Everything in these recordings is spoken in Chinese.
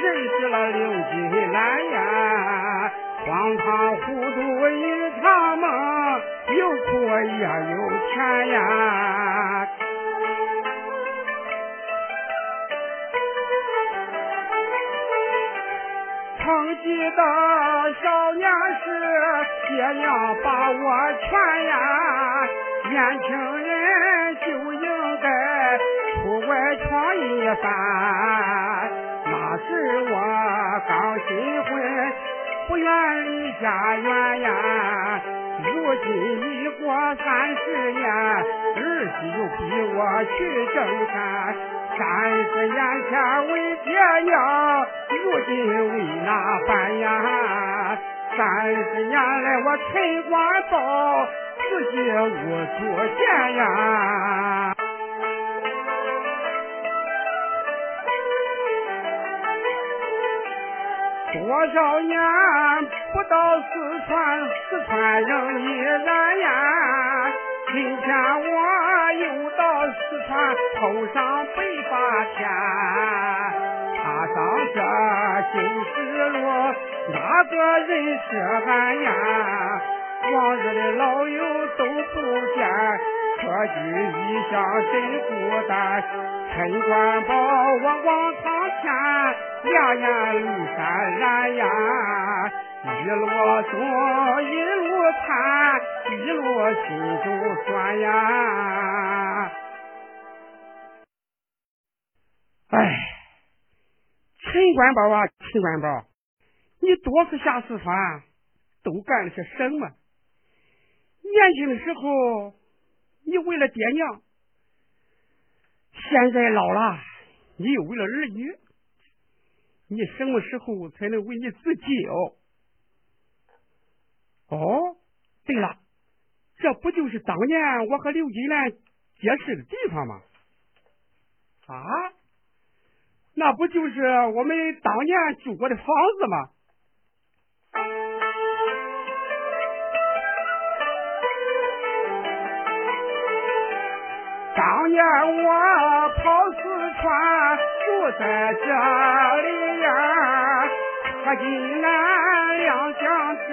认识了刘金兰呀，荒唐糊涂一场梦，有苦也有甜呀。曾记得少年时，爹娘把我劝呀，年轻人就应该出外闯一番。是我刚新婚，不愿离家远呀。如今已过三十年，儿媳又逼我去挣钱。三十年前为爹娘，如今为哪般呀？三十年来我陈官宝，自己无处见呀。多少年不到四川，四川人依然呀。今天我又到四川，头上白发天，踏上这新时路，哪个认识俺呀？往日的老友都不见，客居异乡真孤单。陈官宝，我望苍天，两眼泪潸然呀。一路走，一路盼，一路心中酸呀。哎，陈官宝啊，陈官宝，你多次下四川，都干了些什么？年轻的时候，你为了爹娘；现在老了，你又为了儿女。你什么时候才能为你自己哦？哦，对了，这不就是当年我和刘金兰结识的地方吗？啊，那不就是我们当年住过的房子吗？当年我跑四川住在这里呀，和金兰两相知，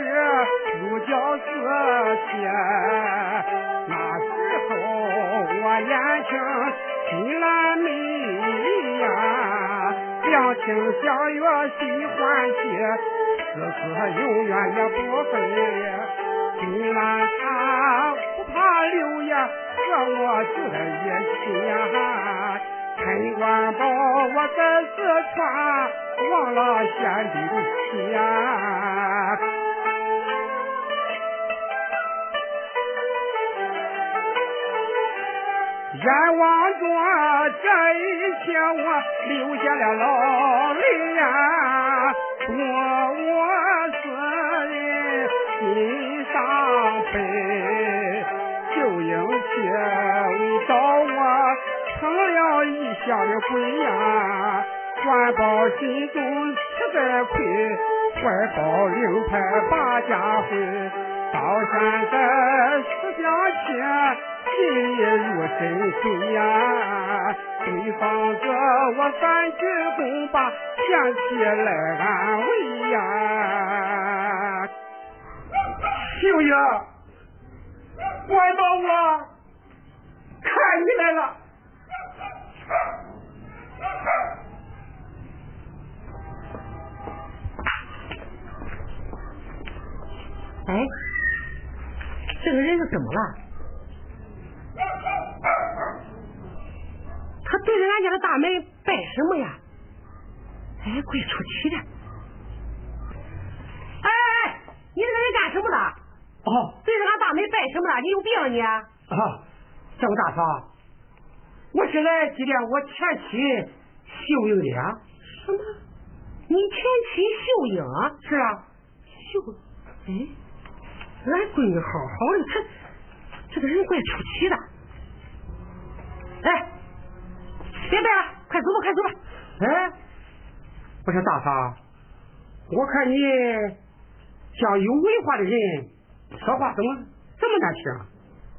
如胶似漆。那时候我年轻，金兰美呀，两情相悦心欢喜，此刻永远也不分离。金兰她不怕流言，和我住在一起呀。陈官宝，我在四川忘了先帝的亲呀。眼望着这一切，我流下了老泪呀，多我思人心伤悲，就应且为找我成了异乡的鬼呀，官保心中实在亏，怀抱令牌把家回，到现在思乡亲。心里如深水呀，对方子我三鞠躬把前妻来安慰呀。秀英，官保我看你来了。哎，这个人是怎么了？他对着俺家的大门拜什么呀？哎，怪出奇的！哦，对着俺大门拜什么了？你有病啊你？啊，这位大嫂，我是来祭奠我前妻秀英的啊。什么？你前妻秀英？是啊。秀，哎，俺闺女好好的，这这个人怪出奇的。哎。别拜了，快走吧，快走吧。哎，我说大嫂，我看你像有文化的人，说话怎么这么难听？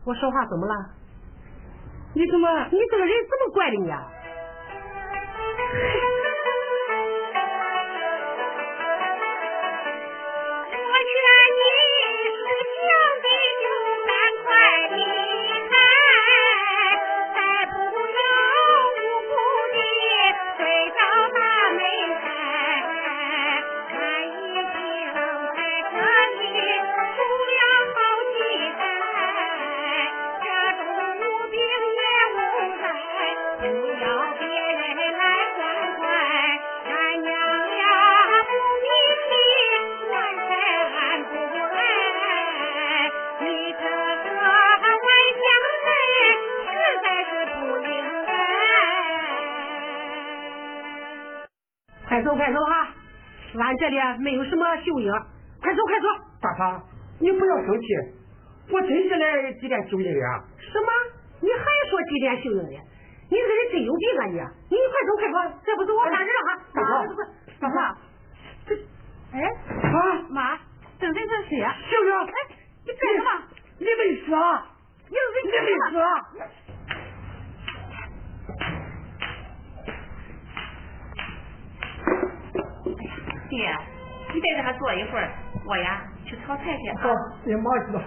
我说话怎么了？你怎么，你这个人这么怪的你？快走快走哈！俺这里没有什么秀英，快走快走！大嫂，你不要生气，我真是来祭奠秀英的。什么？你还说祭奠秀英的？你这个人真有病啊你！你快走快走，再不走我打人了哈！大嫂，大嫂，这，哎啊妈，这人是谁啊？秀英，哎，你干什么？你没死啊？你你没死啊？爹，你在这还坐一会儿，我呀去炒菜去。好，你忙去吧。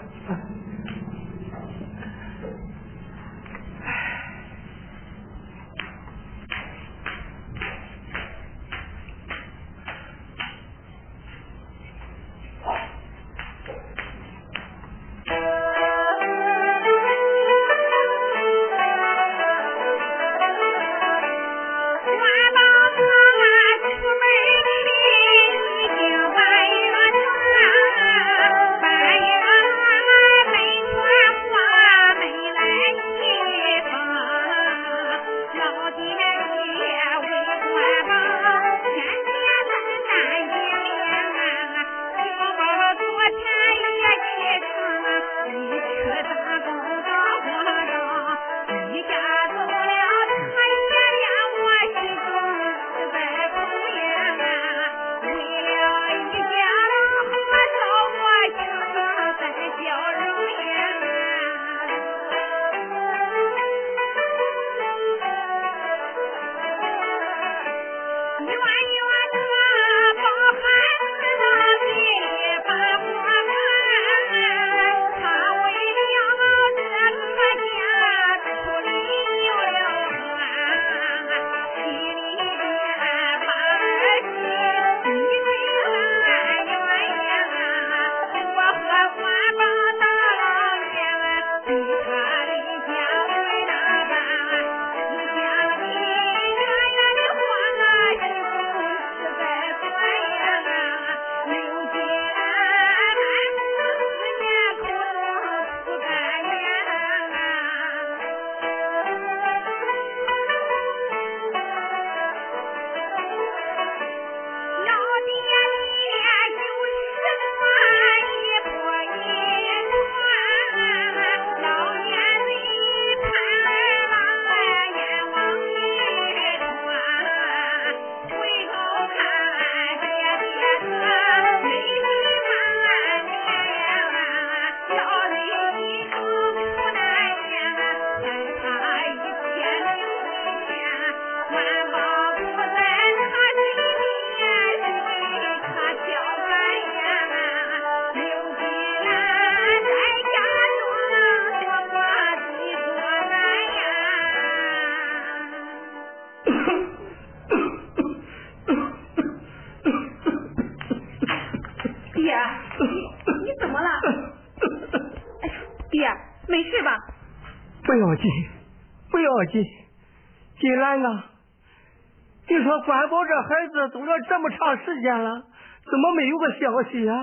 这孩子走了这么长时间了，怎么没有个消息呀？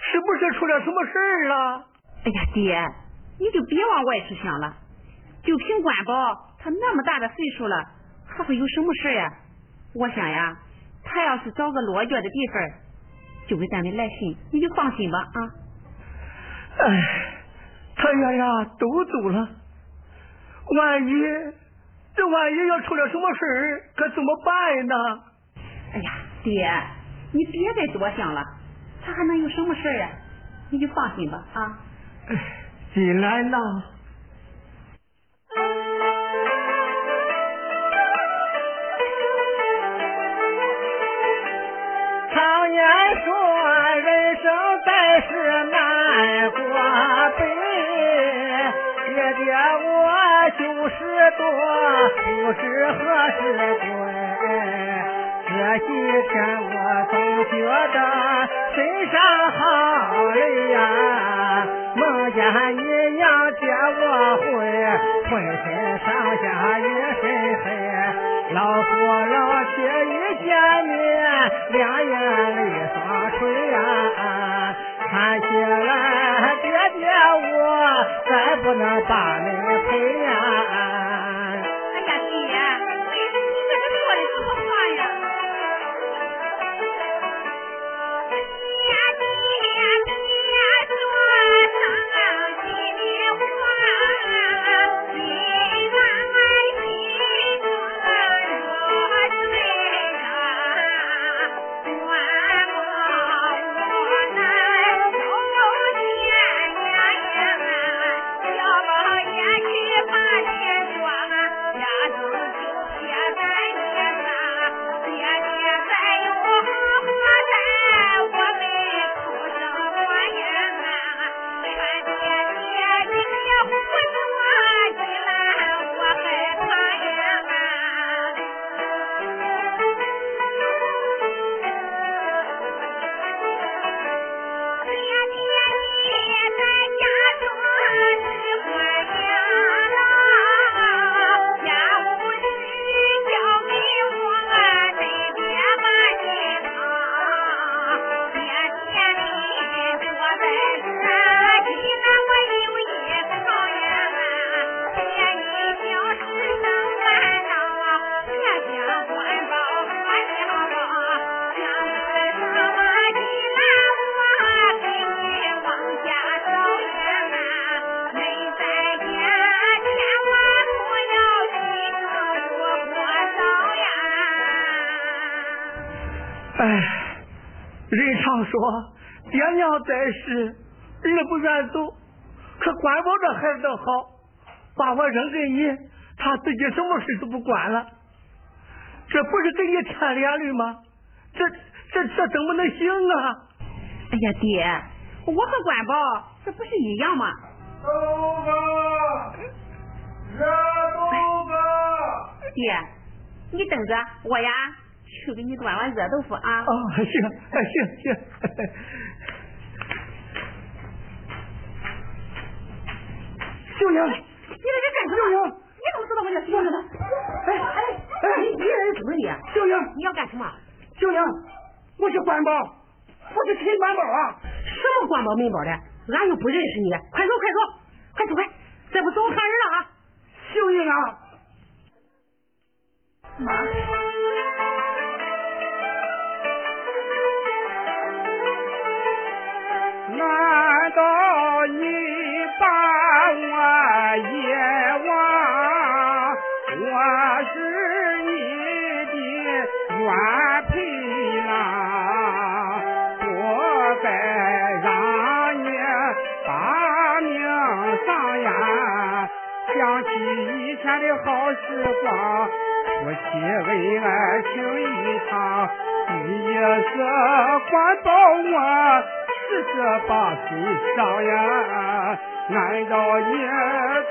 是不是出了什么事儿了？哎呀，爹，你就别往外去想了。就凭关宝，他那么大的岁数了，还会有什么事呀？我想呀，他要是找个落脚的地方，就给咱们来信，你就放心吧啊。哎，他爷俩都走了，万一这万一要出了什么事儿，可怎么办呢？哎呀，爹，你别再多想了，他还能有什么事儿啊？你就放心吧啊。进来呐。常言说，人生在世多，不知何时归。这几天我总觉得身上好累呀，梦见你娘接我回，浑身上下一身黑，老夫老妻一见面，两眼泪双垂呀，看起来爹爹我再不能把你陪呀。说爹娘在世，儿不愿走。可关宝这孩子好，把我扔给你，他自己什么事都不管了。这不是给你添连累吗？这这这怎么能行啊？哎呀，爹，我和关宝这不是一样吗？豆腐，热豆腐。爹，你等着，我呀。去给你端碗热豆腐啊！哦，行，行行。秀英，你在这干什么？秀英你怎么知道我叫秀英的？哎哎哎，你你在这怎么的？秀英，你要干什么？秀英，我是关宝，我是陈关宝啊！什么关宝民宝的？俺又不认识你，快走快走，快走快，再不走我喊人了啊！秀英啊！妈。难道你把我遗忘？我是你的原配啊，不该让你把命丧呀！想起以前的好时光，夫妻恩爱情一场，你也是管到我。十十八岁上呀，难道你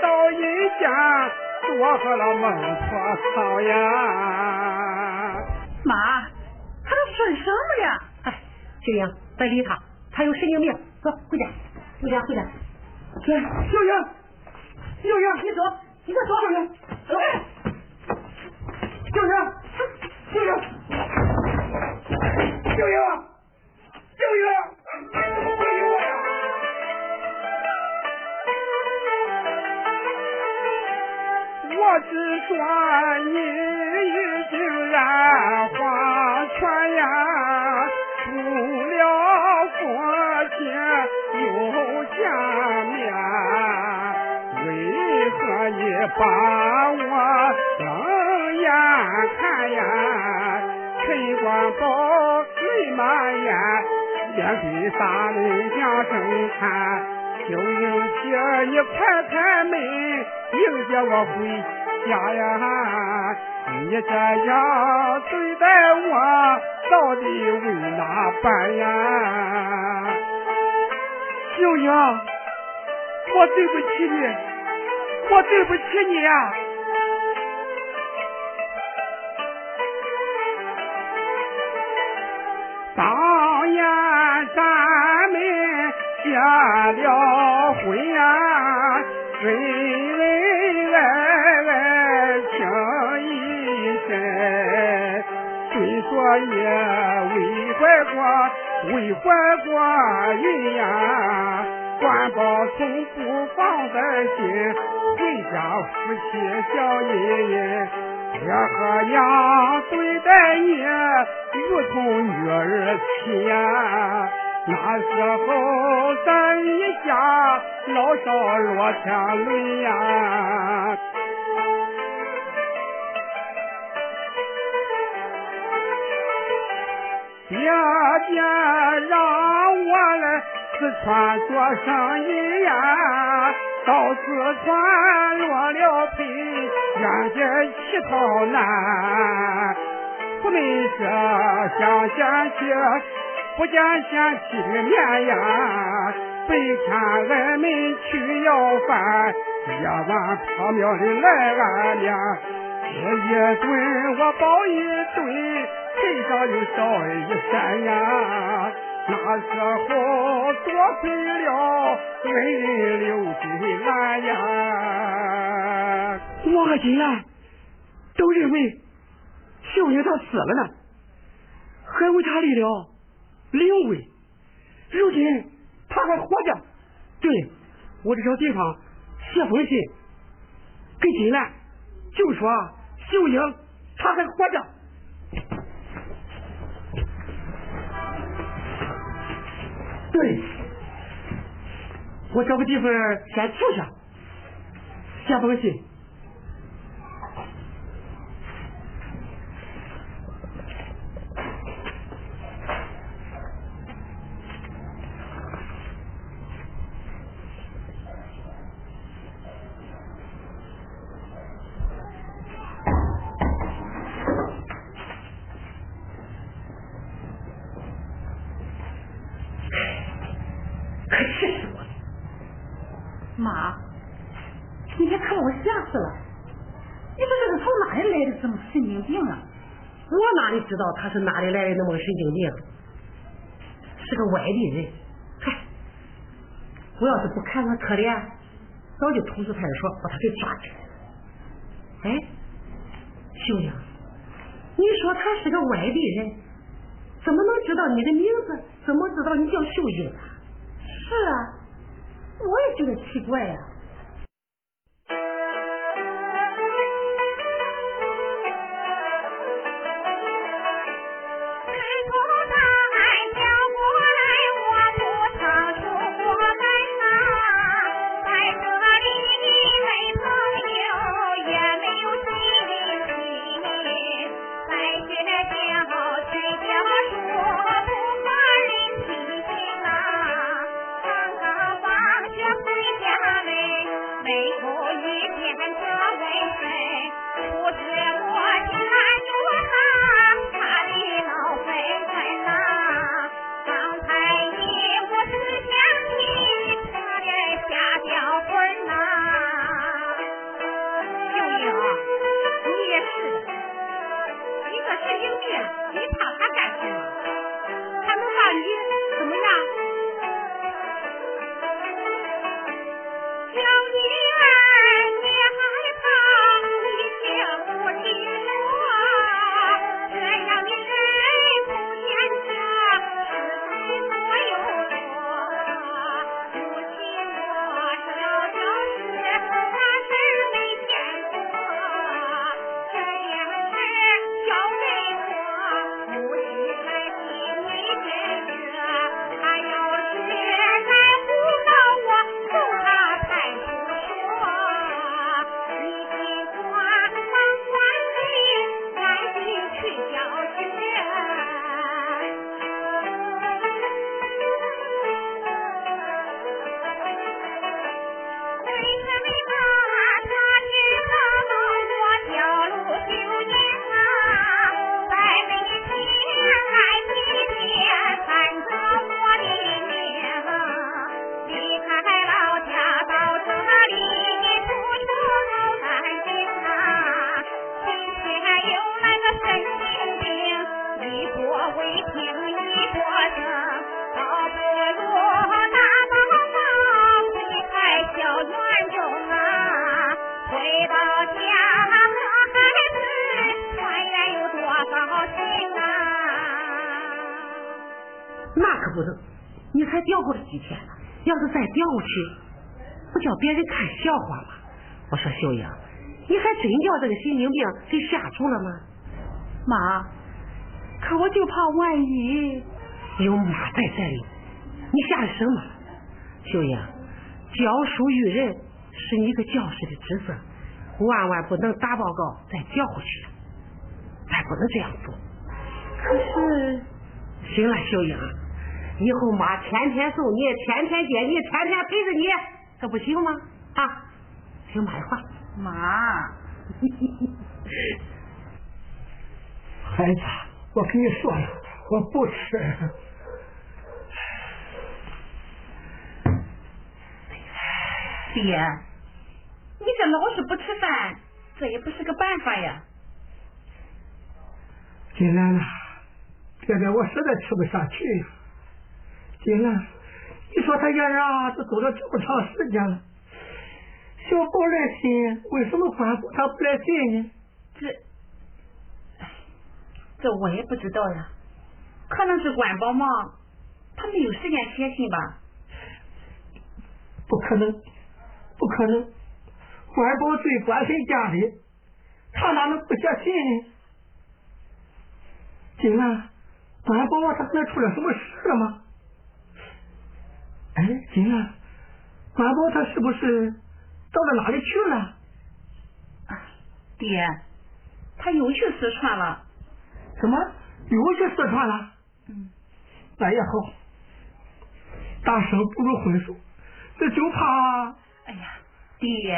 到阴间做和了孟婆汤呀？妈，他都说什么呀？哎，秀英，别理他，他有神经病。走，回家，回家，回家。秀英，秀英，你走，你快说上去。哎，秀英，秀英，秀英，秀英，只说你已经染黄泉呀，不了父亲又见面，为何你把我冷眼看呀？陈官宝泪满眼，面对大门两声喊。秀英姐，你开开门，迎接我回家呀！你这样对待我，到底为哪般呀？秀英，我对不起你，我对不起你呀！当年咱们结了婚呀，虽说你为怀过，为怀过孕呀，官保从不放在心，回家夫妻小恩恩。爹和娘对待你如同女儿亲呀，那时候咱一家老少落天伦呀。爹爹让我来四川做生意呀，到四川落了配，愿解乞讨难。我们这想嫌弃，不见嫌弃的面呀。白天俺们去要饭，夜晚缥缈的来俺家，吃一顿我饱一顿。身上又少一山呀，那时候多亏了恩人留给俺呀。我和金兰都认为秀英她死了呢，还为她立了灵位。如今她还活着，对我得找地方写封信给金兰，就说秀英她还活着。对，我找个地方先住下，写封信。可气死我了！妈，你别看我吓死了！你说这是从哪里来的这么神经病啊？我哪里知道他是哪里来的那么个神经病？是个外地人。嗨，我要是不看他可怜，早就通知派出所把他给抓起来了。哎，秀英，你说他是个外地人，怎么能知道你的名字？怎么知道你叫秀英啊？是啊，我也觉得奇怪呀、笑话吗？我说秀英，你还真叫这个神经病给吓住了吗？妈，可我就怕万一有妈在这里，你吓什么？秀英，教书育人是你个教师的职责，万万不能打报告再调回去，咱不能这样做。可是，行了，秀英，以后妈天天送你，天天接你，天天陪着你，这不行吗？啊，听妈的话。妈，孩子，我跟你说了，我不吃。爹，你这老是不吃饭，这也不是个办法呀。金兰呐，爹爹我实在吃不下去呀。金兰，你说他爷俩都走了这么长时间了，小宝来信，为什么关公他不来信呢？这，这我也不知道呀，可能是关宝忙，他没有时间写信吧。不可能，不可能，关宝最关心家里，他哪能不写信呢？金兰，关宝他可能出了什么事了吗？哎，金兰，关宝他是不是到了哪里去了？啊，爹，他又去四川了。什么？又去四川了？嗯，那也好，大生不如混熟，这就怕。哎呀，爹。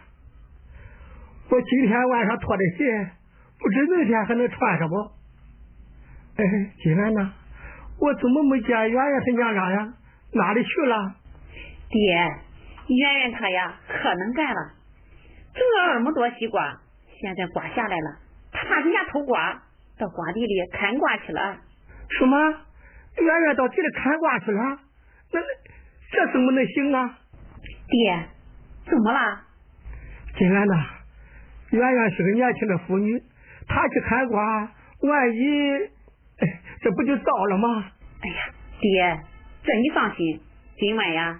我今天晚上脱的鞋，不知明天还能穿上不？哎，金兰呐，我怎么没见圆圆他娘俩呀？哪里去了？爹，圆圆她呀，可能干了，种了那么多西瓜，现在瓜下来了。他怕人家偷瓜，到瓜地里看瓜去了。什么？圆圆到地里看瓜去了？那这怎么能行啊？爹，怎么了？金兰呐，圆圆是个年轻的妇女，她去看瓜，万一这不就糟了吗？哎呀，爹，这你放心，今晚呀，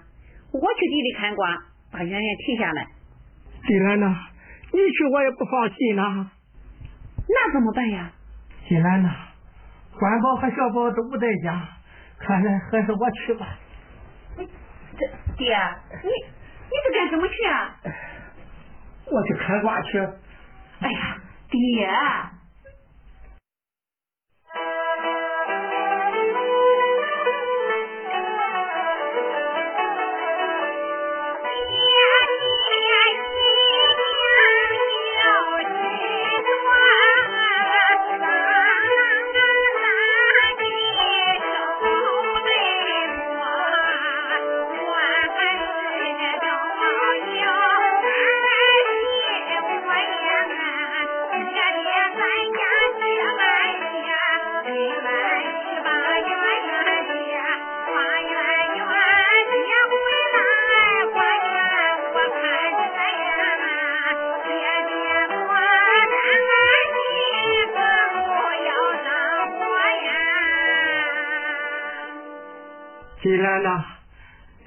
我去地里看瓜，把圆圆提下来。金兰呐，你去我也不放心呐。那怎么办呀？金兰呐，关宝和小宝都不在家，看来还是我去吧。这爹，你你是干什么去啊？我去开挂去。哎呀，爹。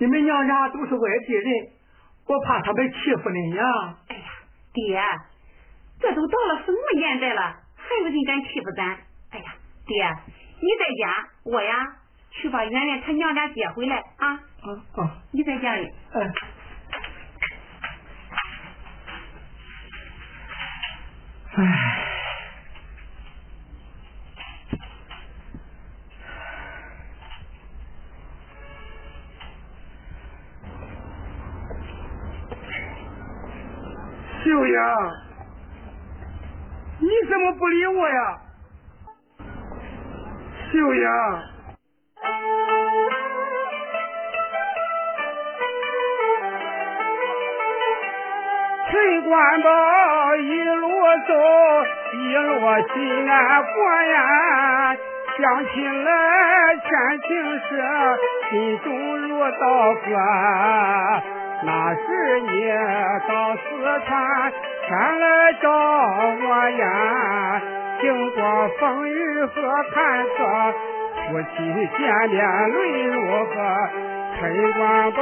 你们娘家都是外地人，我怕他们欺负你呀。哎呀，爹，这都到了什么年代了，还有人敢欺负咱？哎呀，爹，你在家，我呀去把圆圆她娘家接回来啊。啊啊，你在家里。哎。秀英，你怎么不理我呀？秀英，陈官宝一路走，一路心安过呀，想起来前情事，心中如刀割。那是你到四川前来找我呀，经过风雨和坎坷，夫妻见面泪如何。陈官宝，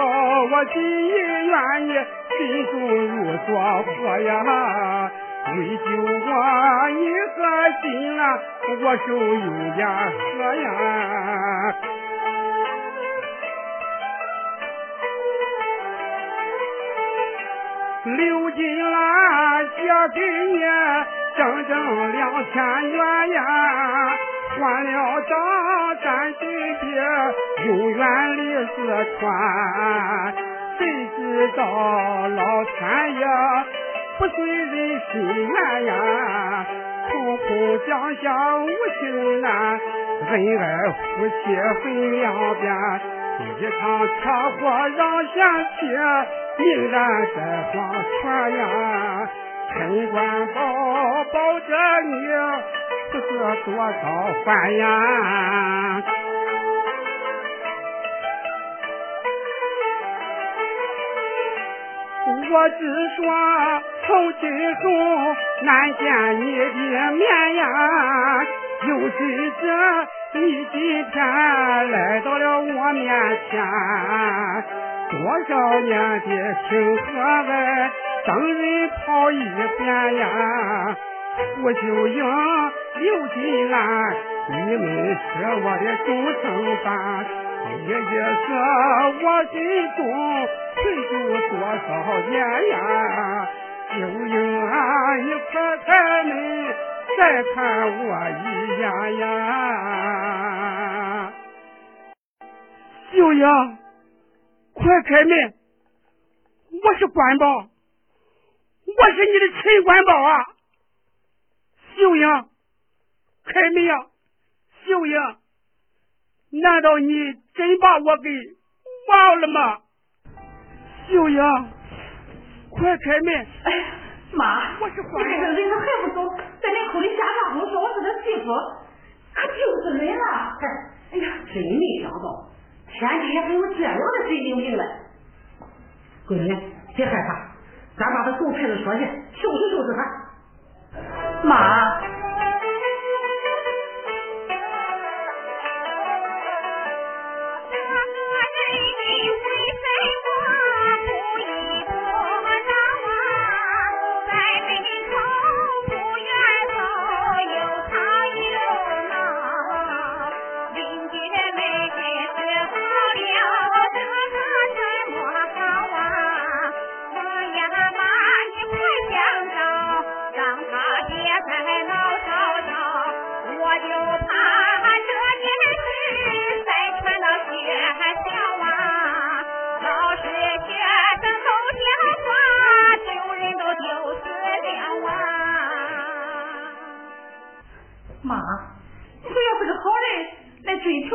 我心意愿意，心中如着火呀。为救我，你和心啊，我手有点河呀。刘金兰也给你整整两千元呀，还了账咱对别永远离四川。谁知道老天爷不遂人心愿呀，空空降下无情难，恩爱夫妻分两边。一场车祸让贤妻命燃在黄泉呀！陈官保保着你，不是多少番呀！我只说从今后难见你的面呀，有谁知？你今天来到了我面前，多少年的情和爱，等人跑一遍呀！胡秀英、刘金兰，你们是我的终生伴，一一是我心中存住多少年呀！秀英啊，你快开门！再看我一眼呀，秀英，快开门！我是官宝，我是你的陈官宝啊！秀英，开门呀！秀英，难道你真把我给忘了吗？秀英，快开门！哎。妈，我是坏人，人他还不走，在那口里瞎嚷嚷，说我是他媳妇，可丢死人了。哎呀，真没想到，天底下还有这样的神经病嘞！闺女，别害怕，咱把他送派出所去收拾收拾他。妈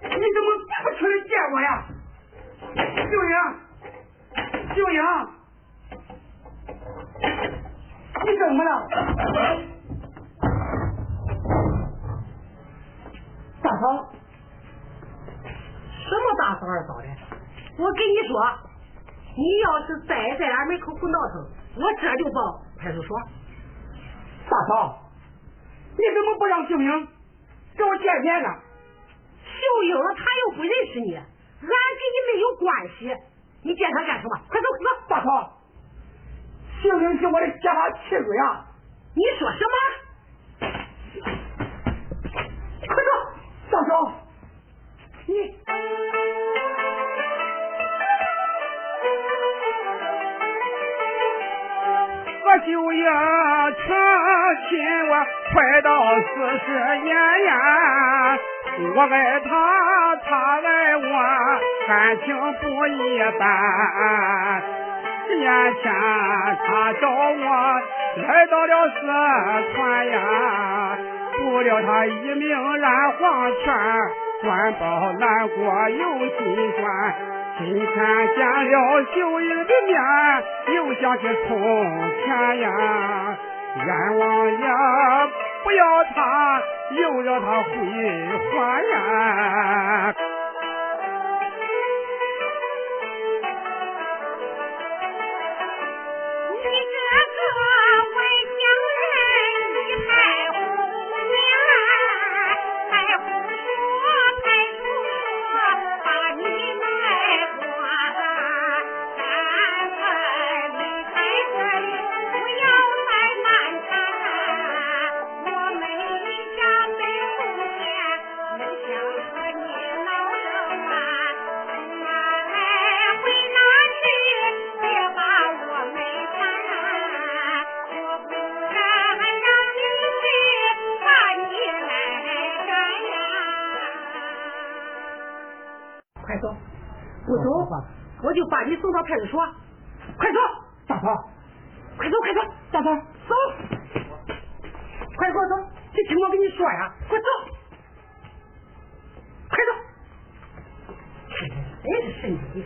怎么不出来见我呀，秀英？秀英，你怎么了？大嫂，什么大嫂二嫂的？我跟你说，你要是再在俺门口胡闹腾，我这就报派出所。大嫂，你怎么不让秀英跟我见面呢？秀英他又不认识你，俺跟你没有关系，你见他干什么？快走，快走！大嫂，秀英是我的结发妻子呀！你说什么？快走！大嫂，你我就要成亲我快到四十年呀，我爱他，他爱我，感情不一般。十年前他找我来到了四川呀，不料他一命染黄泉，官报难过又心酸。今天见了秀英的面，又想起从前呀，冤枉也不要他，又让他回还呀。快走！大头，走！快给我走！这听我跟你说呀，快走！快走！真是神经病！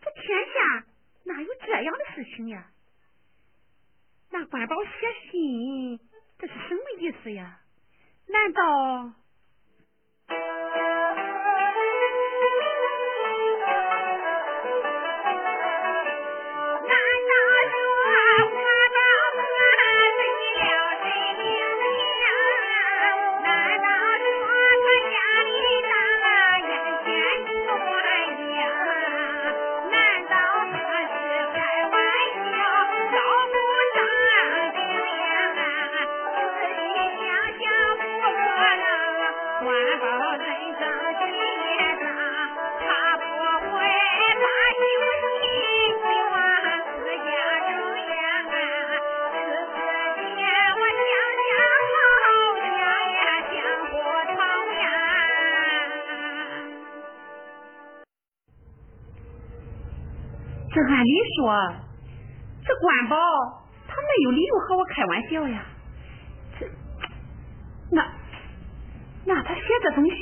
这天下哪有这样的事情呀？那官宝写信，这是什么意思呀？难道？这按理说，这官宝他没有理由和我开玩笑呀。这，那，那他写这封信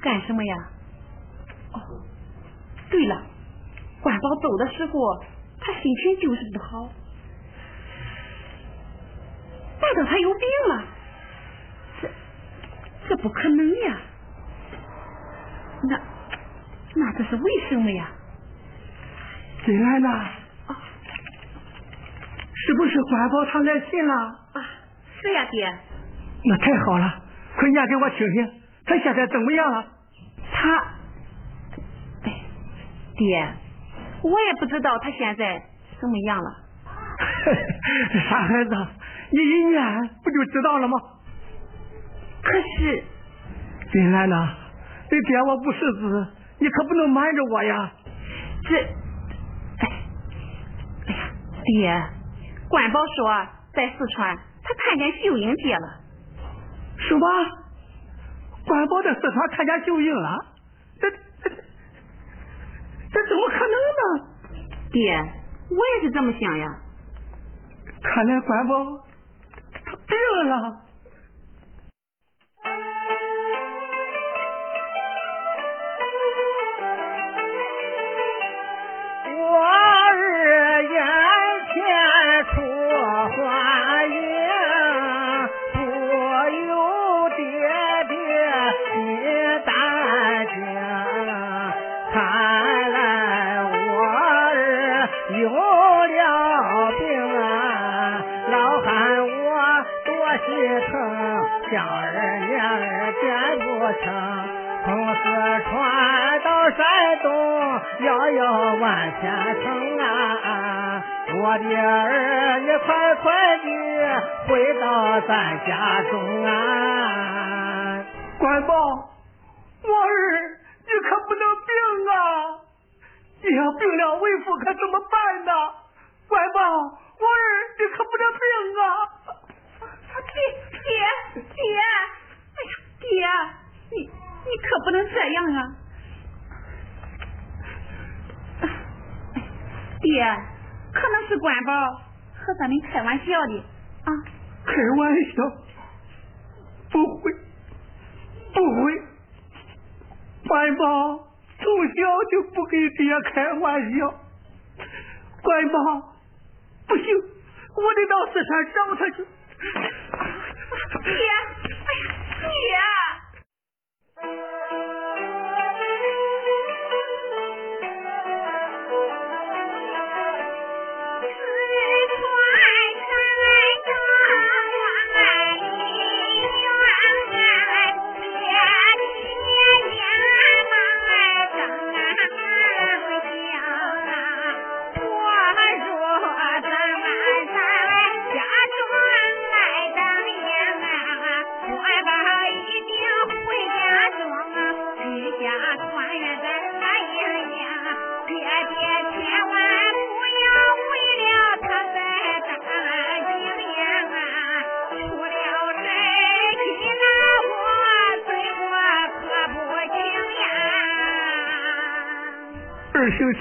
干什么呀？哦，对了，官宝走的时候，他心情就是不好，难道他有病了？这这不可能呀！那那这是为什么呀？进来呢？是不是官保他来信了？啊，是呀，爹。那太好了，快念给我听听，他现在怎么样了？他，哎，爹，我也不知道他现在怎么样了。傻孩子，你一念不就知道了吗？可是，金兰呐，你爹我不识字，你可不能瞒着我呀。这，爹，关宝说在四川他看见秀英姐了。什么？关宝在四川看见秀英了？这这这怎么可能呢？爹，我也是这么想呀。看来关宝他病了。心疼，想儿念儿见不成。从四川到山东，遥遥万千程啊！我的儿，你快快的回到咱家中啊！官保，我儿，你可不能病啊！你要病了，为父可怎么办呢？官保，我儿，你可不能病啊！爹爹爹，哎呀，爹，你你可不能这样啊！爹，可能是官保和咱们开玩笑的啊。开玩笑？不会，不会。官保从小就不跟爹开玩笑。官保，不行，我得到四川找他去。爹，哎呀，爹！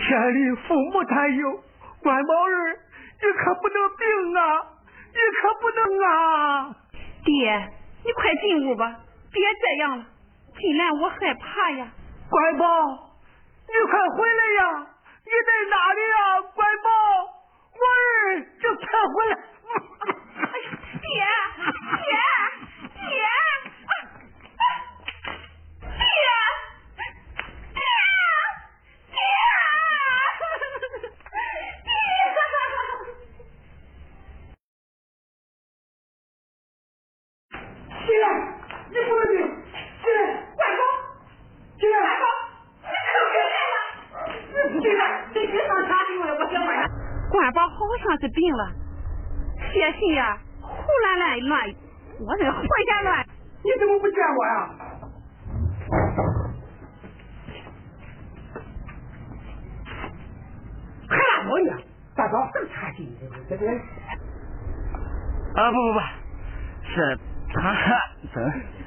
千里，父母担忧。关宝儿，你可不能病啊！你可不能啊！爹，你快进屋吧，别这样了，进来我害怕呀。乖宝，你快回来呀！你在哪里呀？乖宝，我儿，就快回来！哎呀，爹，爹，爹，爹，爹，起来，你不能病！起来，关宝，起来，关宝，你可别来了！起来，你别上茶去了，我先回来。关宝好像是病了，写信呀，胡乱乱乱，我这胡瞎乱。你怎么不见我呀？还拉我呢？大早上查信的，这个。啊不不不，是他真。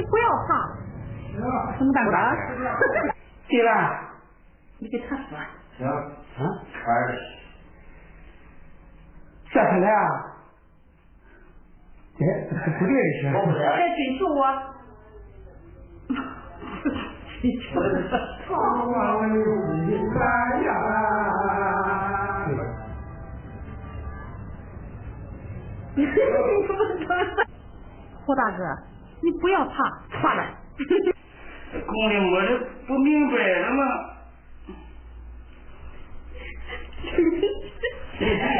你不要怕，什么大哥？进来。你给他说。行，啊，二这是来啊？哎，不对是。还追求我？胡大哥，你不要怕，怕了。宫里我这不明摆了吗？